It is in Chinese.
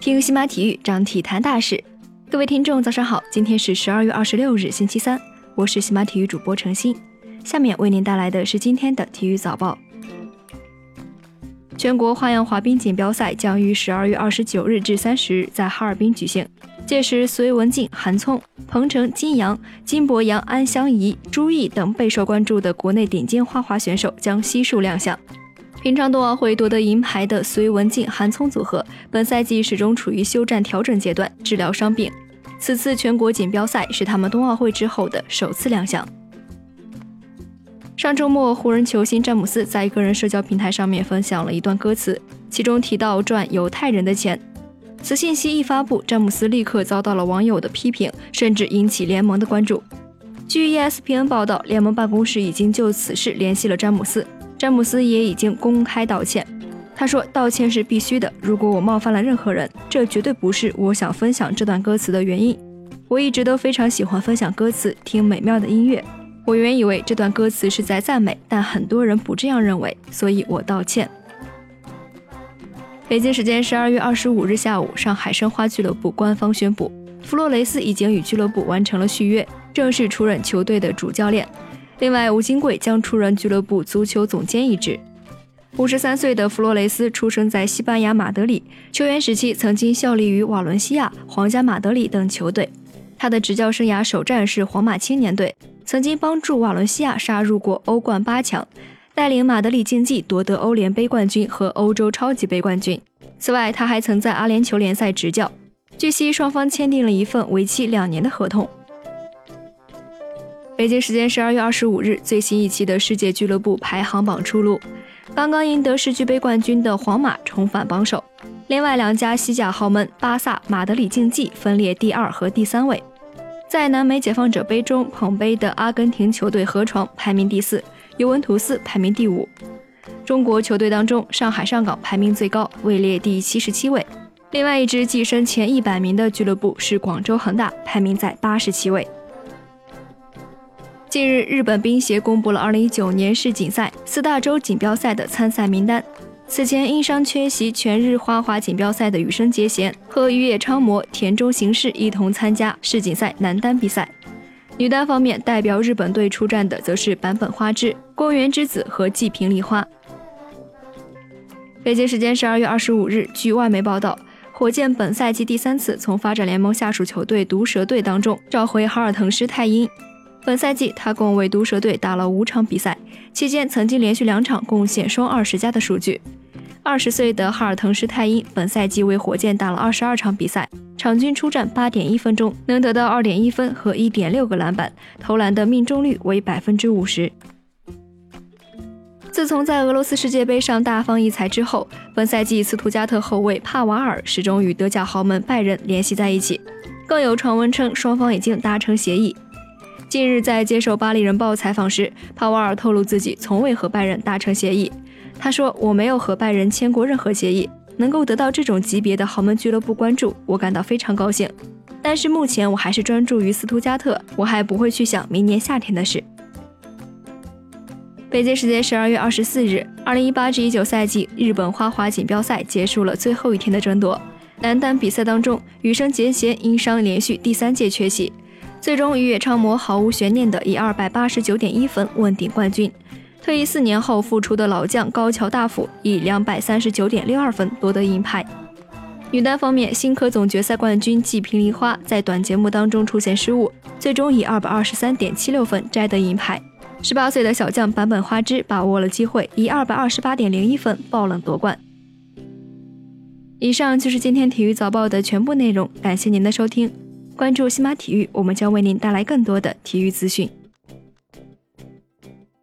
听西马体育，讲体坛大事。各位听众，早上好，今天是十二月二十六日，星期三，我是西马体育主播程鑫。下面为您带来的是今天的体育早报。全国花样滑冰锦标赛将于十二月二十九日至三十日在哈尔滨举行，届时隋文静、韩聪、彭程、金阳、金博洋、安香怡、朱毅等备受关注的国内顶尖花滑选手将悉数亮相。平昌冬奥会夺得银牌的隋文静、韩聪组合，本赛季始终处于休战调整阶段，治疗伤病。此次全国锦标赛是他们冬奥会之后的首次亮相。上周末，湖人球星詹姆斯在个人社交平台上面分享了一段歌词，其中提到赚犹太人的钱。此信息一发布，詹姆斯立刻遭到了网友的批评，甚至引起联盟的关注。据 ESPN 报道，联盟办公室已经就此事联系了詹姆斯，詹姆斯也已经公开道歉。他说：“道歉是必须的，如果我冒犯了任何人，这绝对不是我想分享这段歌词的原因。我一直都非常喜欢分享歌词，听美妙的音乐。”我原以为这段歌词是在赞美，但很多人不这样认为，所以我道歉。北京时间十二月二十五日下午，上海申花俱乐部官方宣布，弗洛雷斯已经与俱乐部完成了续约，正式出任球队的主教练。另外，吴金贵将出任俱乐部足球总监一职。五十三岁的弗洛雷斯出生在西班牙马德里，球员时期曾经效力于瓦伦西亚、皇家马德里等球队。他的执教生涯首战是皇马青年队。曾经帮助瓦伦西亚杀入过欧冠八强，带领马德里竞技夺得欧联杯冠军和欧洲超级杯冠军。此外，他还曾在阿联酋联赛执教。据悉，双方签订了一份为期两年的合同。北京时间十二月二十五日，最新一期的世界俱乐部排行榜出炉，刚刚赢得世俱杯冠军的皇马重返榜首，另外两家西甲豪门巴萨、马德里竞技分列第二和第三位。在南美解放者杯中捧杯的阿根廷球队河床排名第四，尤文图斯排名第五。中国球队当中，上海上港排名最高，位列第七十七位。另外一支跻身前一百名的俱乐部是广州恒大，排名在八十七位。近日，日本冰协公布了二零一九年世锦赛四大洲锦标赛的参赛名单。此前因伤缺席全日花滑锦标赛的羽生结弦和羽野昌磨、田中行世一同参加世锦赛男单比赛。女单方面，代表日本队出战的则是坂本花织、宫原之子和纪平梨花。北京时间十二月二十五日，据外媒报道，火箭本赛季第三次从发展联盟下属球队毒蛇队当中召回哈尔滕施泰因。本赛季他共为毒蛇队打了五场比赛，期间曾经连续两场贡献双二十加的数据。二十岁的哈尔滕施泰因本赛季为火箭打了二十二场比赛，场均出战八点一分钟，能得到二点一分和一点六个篮板，投篮的命中率为百分之五十。自从在俄罗斯世界杯上大放异彩之后，本赛季斯图加特后卫帕瓦尔始终与德甲豪门拜仁联系在一起，更有传闻称双方已经达成协议。近日在接受《巴黎人报》采访时，帕瓦尔透露自己从未和拜仁达成协议。他说：“我没有和拜仁签过任何协议，能够得到这种级别的豪门俱乐部关注，我感到非常高兴。但是目前我还是专注于斯图加特，我还不会去想明年夏天的事。”北京时间十二月二十四日，二零一八至一九赛季日本花滑锦标赛结束了最后一天的争夺。男单比赛当中，羽生结弦因伤连续第三届缺席，最终羽野昌磨毫无悬念的以二百八十九点一分问鼎冠军。退役四年后复出的老将高桥大辅以两百三十九点六二分夺得银牌。女单方面，新科总决赛冠军纪平梨花在短节目当中出现失误，最终以二百二十三点七六分摘得银牌。十八岁的小将坂本花枝把握了机会，以二百二十八点零一分爆冷夺冠。以上就是今天体育早报的全部内容，感谢您的收听。关注西马体育，我们将为您带来更多的体育资讯。